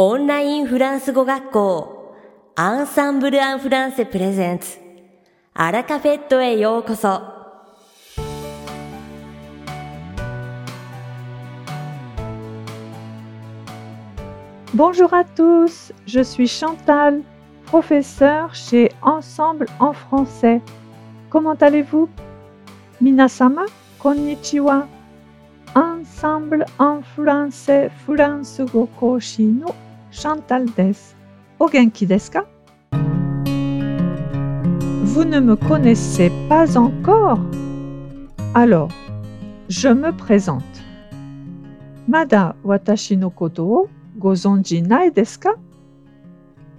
オンラインフランス語学校アンサンブル・アン・フランセプレゼンツアラカフェットへようこそ Bonjour à tous, je suis Chantal, professeure chez Ensemble en français. Comment allez-vous Minasama, konnichiwa. Ensemble en français, France go koshi no Chantal des. Ogenki desu ka Vous ne me connaissez pas encore Alors, je me présente. Mada watashi no koto gozonji nai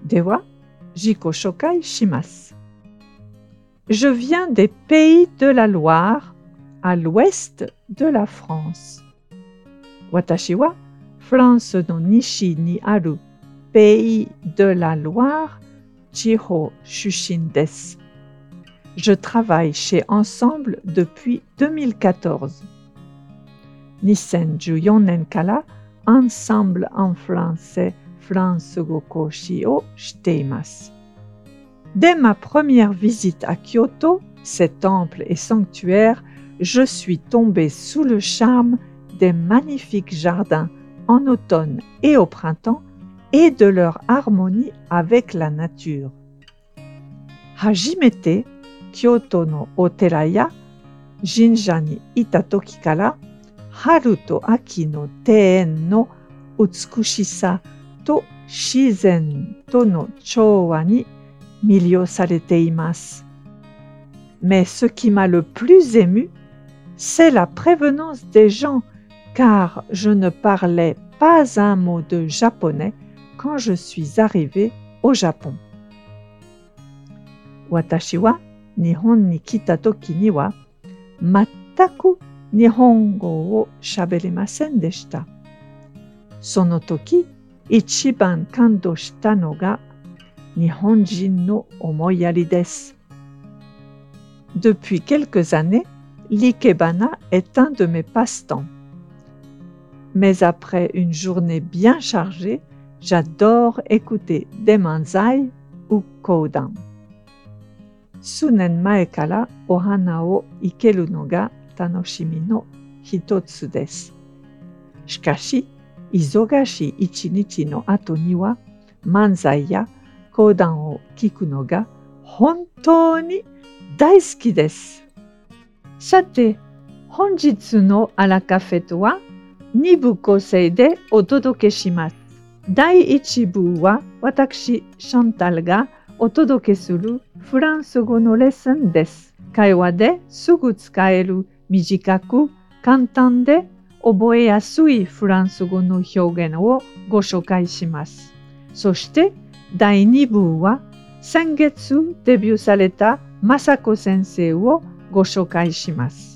Dewa, jiko shokai shimasu. Je viens des pays de la Loire, à l'ouest de la France. Watashi wa France no nishi ni aru pays de la Loire, Chiho Shushin desu. Je travaille chez Ensemble depuis 2014. Nisen nen kara Ensemble en français France go koshi o shiteimasu. Dès ma première visite à Kyoto, ces temples et sanctuaires, je suis tombée sous le charme des magnifiques jardins en automne et au printemps et de leur harmonie avec la nature. Hajimete Kyoto no oteraya jinja ni ita kara haru to aki no teien no utsukushisa to shizen to no chōwa ni milio sarete imasu. Mais ce qui m'a le plus ému, c'est la prévenance des gens, car je ne parlais pas un mot de japonais quand je suis arrivée au Japon. Watashi wa Nihon ni kita toki ni wa mattaku Nihongo wo shabelemasen deshita. Sono ichiban kando shita no ga Nihonjin no. Depuis quelques années, l'ikebana est un de mes passe-temps. Mais après une journée bien chargée, j'adore écouter des manzai ou kodan. Sunen mae kara ohana o ikeru no ga tanoshimi no hitotsu desu. Shikashi, izogashi ichinichi no ato ni wa manzai ya kodan o kiku no ga hontou ni 大好きです。さて、本日のアラカフェとは 2部構成でお届けします。第1部は私、シャンタルがお届けするフランス語のレッスンです。会話ですぐ使える短く簡単で覚えやすいフランス語の表現をご紹介します。そして第2部は先月デビューされた雅子先生をご紹介します。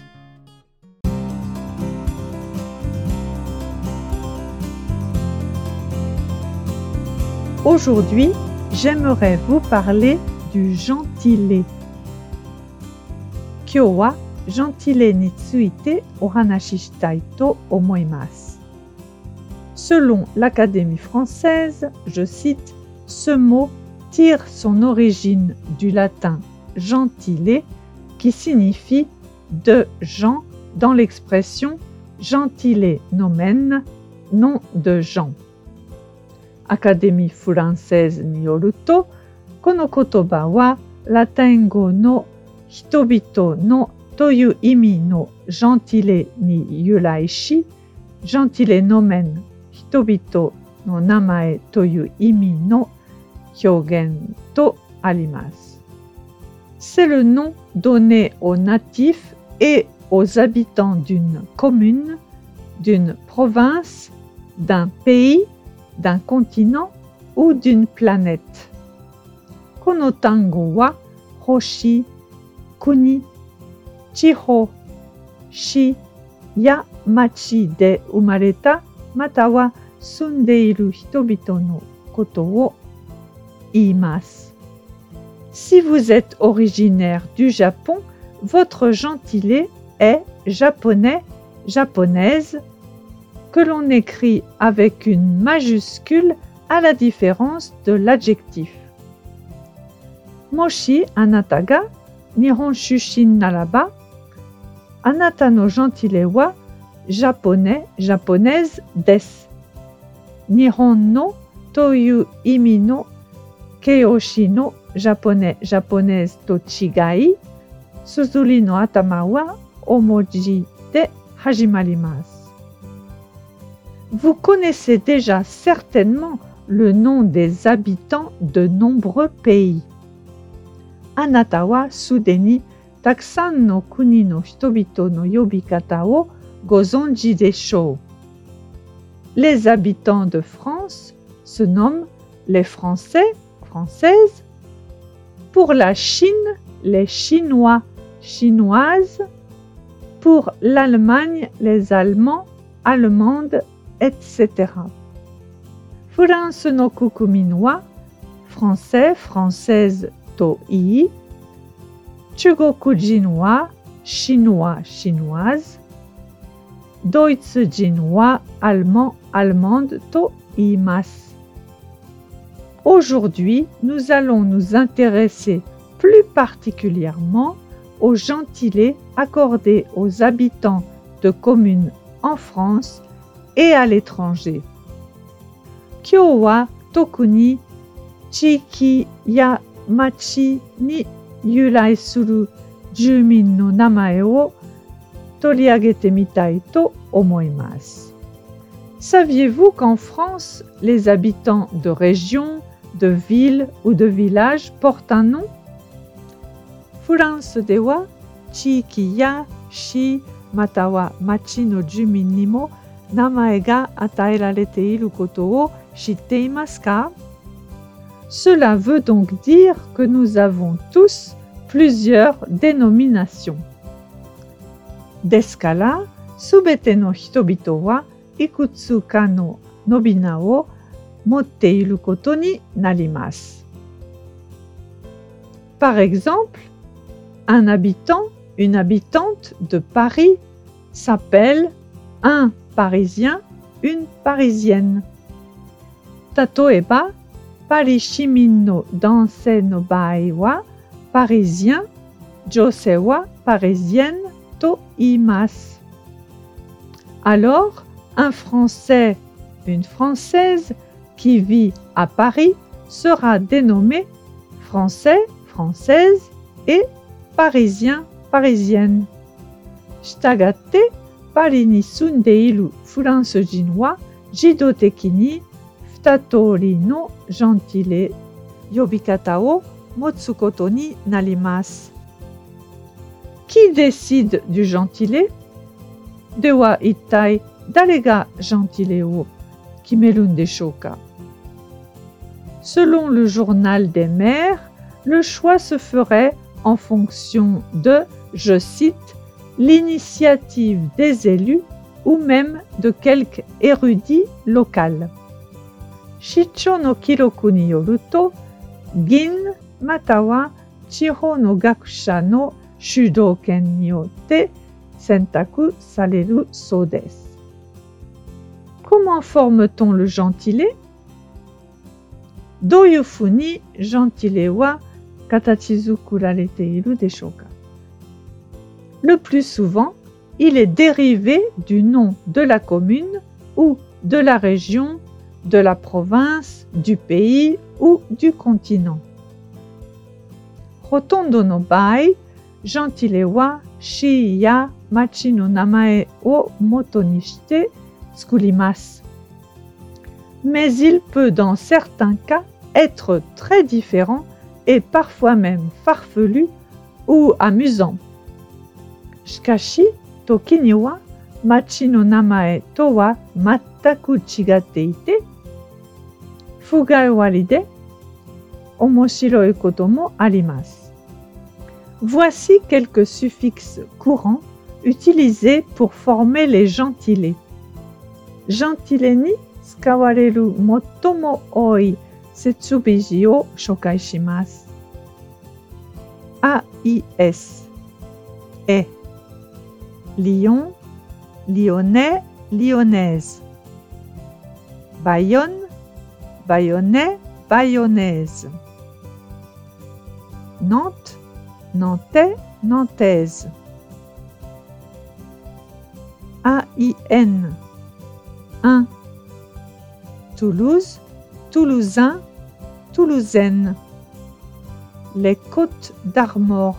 Aujourd'hui, j'aimerais vous parler du gentilé. Kyowa gentilé ni tsuite. Selon l'Académie française, je cite, ce mot tire son origine du latin gentile qui signifie de gens dans l'expression gentile nomen, nom de gens. Académie française ni yoru to, この言葉はラテン語の人々のという意味のジャンティレに由来し、ジャンティレノメン人々の名前という意味の表現とあります。C'est le nom donné aux natifs et aux habitants d'une commune, d'une province, d'un pays, d'un continent ou d'une planète. Konotango wa hoshi, kuni, chiho, shi ya machi de umareta Matawa sundeiru hitobito no koto wo. Si vous êtes originaire du Japon, votre gentilé est japonais, japonaise, que l'on écrit avec une majuscule à la différence de l'adjectif. Moshi anata ga nihon shushin naraba, anata no gentile wa japonais, japonaise desu. Nihon no toyu imi no keyoshi no japonais, japonaise to chigai, suzuri no atama wa omoji de hajimarimasu. Vous connaissez déjà certainement le nom des habitants de nombreux pays. Anata wa sudeni takusan no kuni no hitobito no yobikata wo gozonji desho. Les habitants de France se nomment les Français, Françaises. Pour la Chine, les Chinois, Chinoises. Pour l'Allemagne, les Allemands, Allemandes, etc. France no kukuminwa, français, française to i. Chugoku wa, chinois, chinoise. Deutsche wa, allemand, allemande to imas. Aujourd'hui, nous allons nous intéresser plus particulièrement aux gentilés accordés aux habitants de communes en France et à l'étranger. Kyowa tokuni chiki ya machi ni yurai suru jumin no namae wo toriagete mitai to omoimasu. Saviez-vous qu'en France, les habitants de régions, de villes ou de villages portent un nom? France de wa chiki ya shi matawa machi no jumin ni mo 名前が与えられていることを知っていますか Cela veut donc dire que nous avons tous plusieurs dénominations. ですから、すべての人々はいくつかの呼び名を持っていることになります。Par exemple, un habitant, une habitante de Paris s'appelle un Parisien, une Parisienne. Tatoeba, Parishimin no danse no bae wa Parisien, jose wa Parisienne to imasu. Alors, un Français, une Française qui vit à Paris sera dénommé Français, Française et Parisien, Parisienne. Shitagate, Paris ni sundeiru Furansujin wa jidoteki ni futatori no gentile yobikata wo motsu koto ni narimasu. Qui décide du gentilé では一体誰がジャンティレを決めるんでしょうか Selon le journal des maires, le choix se ferait en fonction de, je cite, l'initiative des élus ou même de quelque érudit local. Shicho no Kiroku ni yoruto, Gin matawa Chiho no Gakusha no Shudoken ni Sentaku sareru so desu. Comment forme-t-on le gentilé? Doyufu ni gentile wa katachizukura iru deshoka le plus souvent, il est dérivé du nom de la commune ou de la région, de la province, du pays ou du continent. Rotondo no bai, namae o moto ni. Mais il peut dans certains cas être très différent et parfois même farfelu ou amusant. Shikashi. Voici quelques suffixes courants utilisés pour former les gentilés. Gentilé ni tsukawareru mottomo oi setsubiji o shokai shimasu. AIS est Lyon, Lyonnais, Lyonnaise. Bayonne, Bayonnais, Bayonnaise. Nantes, Nantais, Nantaise. A-I-N, un. Toulouse, Toulousain, Toulousaine. Les côtes d'Armor,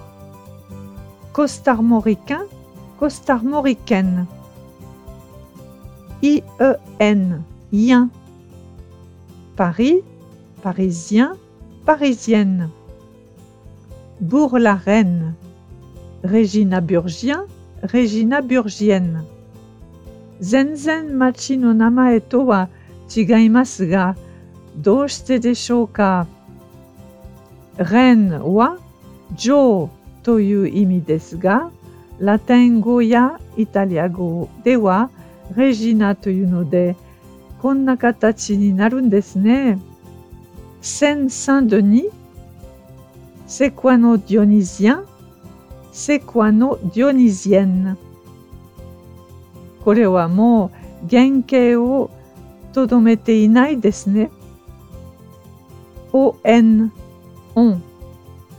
Costarmoricain, Costarmoricaine. I-E-N, Yen. Paris, Parisien, Parisienne. Bourg-la-Reine, Régina Burgien, Régina Burgienne. Zenzen machi no namae to wa chigaimasu ga, doushite deshou ka? Reine wa jo to yu imi desu ga, latin go ya italia go de wa Regina to yu no de, こんな形になるんですね。Seine-Saint-Denis, c'est quoi nos Dionysiens C'est quoi nos Dionysiennes これはもう原型をとどめていないですね。ON, on,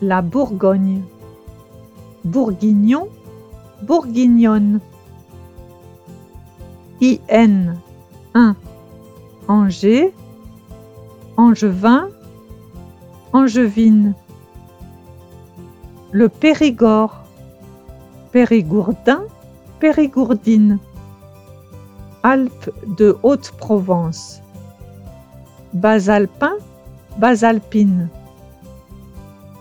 la Bourgogne. Bourguignon, bourguignonne. IN, 1, Angers, Angevin, Angevine. Le Périgord, Périgourdin, Périgourdine. Alpes de Haute-Provence. Basalpin, Basalpine.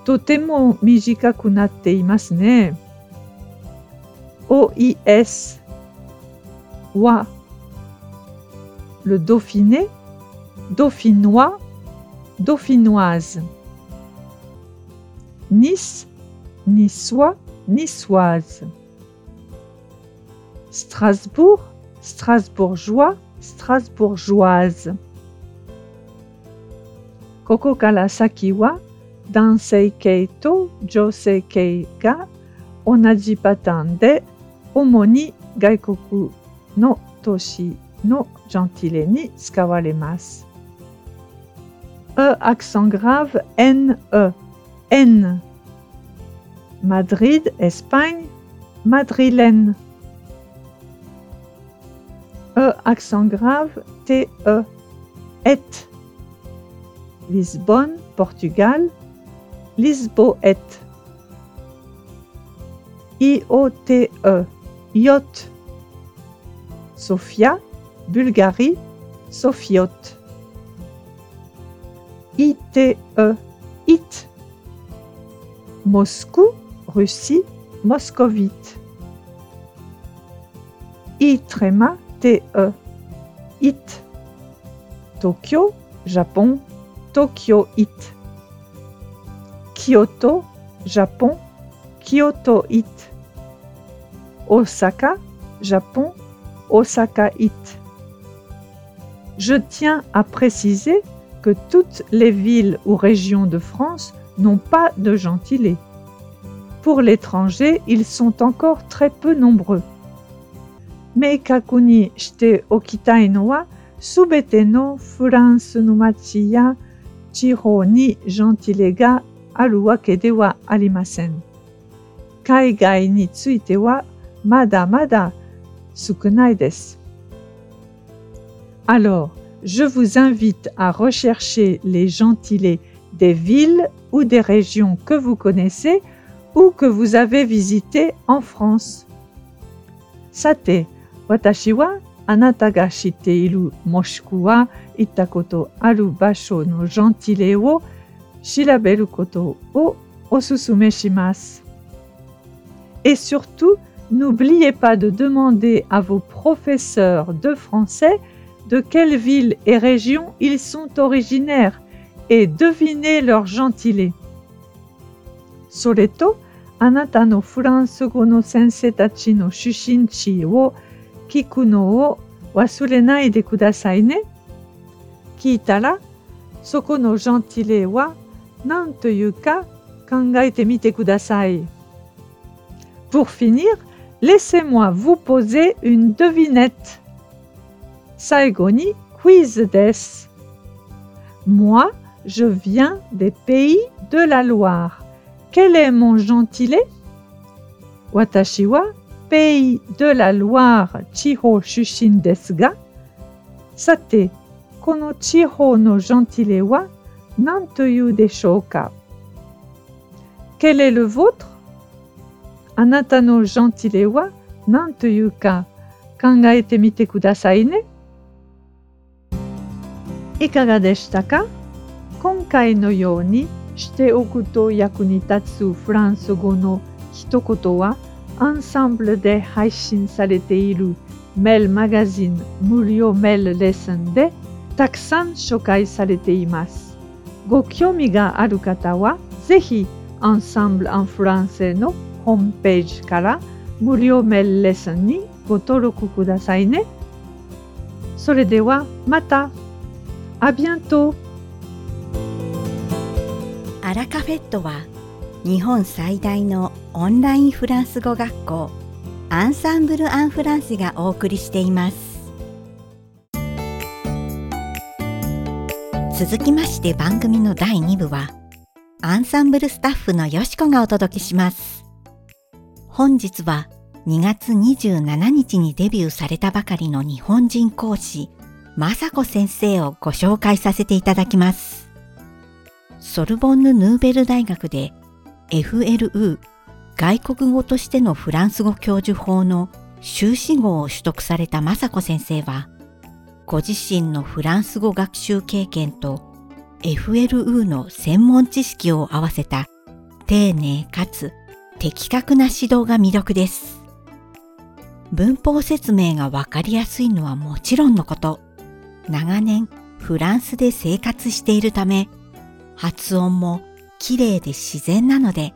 Totemo mijikaku natte. OIS, Wa. Le Dauphiné, Dauphinois, Dauphinoise. Nice, Niçois, Niçoise. Strasbourg, Strasbourgeois, Strasbourgeoise. Koko kara saki wa dansei kei to jousei kei ga onaji patan de omo ni gaikoku no toshi no gentile ni tsukawaremasu. E accent grave N E. N. Madrid, Espagne, madrilène. E accent grave T E. Et. Lisbonne, Portugal, Lisboète. I O T Yacht Sofia, Bulgarie, Sofiote. I T E It Moscou, Russie, moscovite. Itrema, T-E, It. Tokyo, Japon, Tokyo It. Kyoto, Japon, Kyoto It. Osaka, Japon, Osaka It. Je tiens à préciser que toutes les villes ou régions de France n'ont pas de gentilé. Pour l'étranger, ils sont encore très peu nombreux. Meikaku ni shite okitai no wa subete no furansu no machi ya ni gentile ga aru wake de arimasen. Kaigai ni tsuite wa mada mada sukunai desu. Alors, je vous invite à rechercher les gentilés des villes ou des régions que vous connaissez ou que vous avez visitées en France. Sate, watashi wa anata ga shite iru moshiku wa itta koto aru basho no gentilé wo shiraberu koto o osusume shimasu. Et surtout, n'oubliez pas de demander à vos professeurs de français de quelle ville et région ils sont originaires et devinez leur gentilé. それと、あなたのフランス語 N'oubliez pas de demander à vos professeurs de français de quelle ville et région ils sont originaires et devinez leur gentilé. Soreto, anata no furansugo no sensei tachi no shushinchi wo kiku no wo wasurenai de kudasai ne? Kiitara, soko no gentilé wa nan toyu ka mite kudasai. Pour finir, Laissez-moi vous poser une devinette. Saigoni quiz des. Moi, je viens des pays de la Loire. Quel est mon gentilé? Watashi wa pays de la Loire chiho shushin desu ga. Sate, kono chiho no gentile wa nan toyu Quel est le vôtre? あなたのジョンティレは何というか考えてみてくださいね。いかがでしたか？今回のようにしておくと役に立つフランス語の一言はアンサンブルで配信されているメールマガジン無料メールレッスンでたくさん紹介されています。ご興味がある方はぜひアンサンブル・アン・フランセのホームページから無料メールレッスンにご登録くださいね。それではまた。あ、ビアントアラカフェットは日本最大のオンラインフランス語学校アンサンブル・アン・フランセがお送りしています続きまして番組の第2部はアンサンブルスタッフのよしこがお届けします本日は2月27日にデビューされたばかりの日本人講師雅子先生をご紹介させていただきます。ソルボンヌ・ヌーベル大学で FLU 外国語としてのフランス語教授法の修士号を取得された雅子先生は、ご自身のフランス語学習経験と FLU の専門知識を合わせた丁寧かつ的確な指導が魅力です。文法説明がわかりやすいのはもちろんのこと、長年フランスで生活しているため、発音も綺麗で自然なので、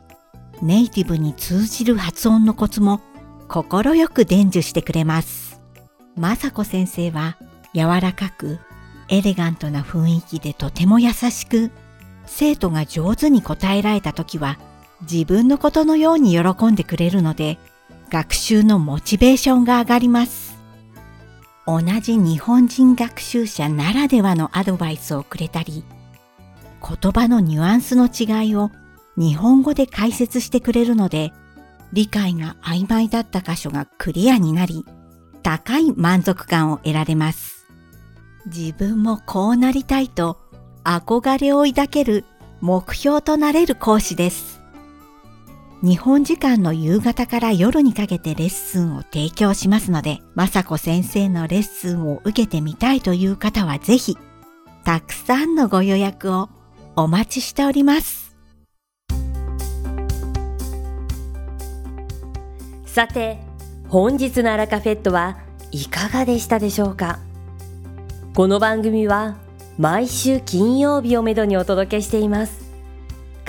ネイティブに通じる発音のコツも心よく伝授してくれます。まさこ先生は柔らかくエレガントな雰囲気でとても優しく、生徒が上手に答えられた時は自分のことのように喜んでくれるので、学習のモチベーションが上がります。同じ日本人学習者ならではのアドバイスをくれたり、言葉のニュアンスの違いを日本語で解説してくれるので、理解が曖昧だった箇所がクリアになり、高い満足感を得られます。自分もこうなりたいと憧れを抱ける目標となれる講師です。日本時間の夕方から夜にかけてレッスンを提供しますので、まさこ先生のレッスンを受けてみたいという方はぜひ、たくさんのご予約をお待ちしております。さて、本日のアラカフェットはいかがでしたでしょうか？この番組は毎週金曜日をめどにお届けしています。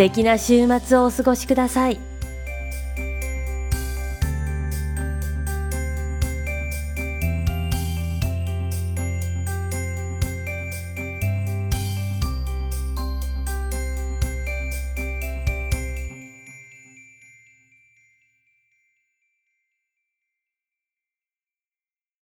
敵な週末をお過ごしください。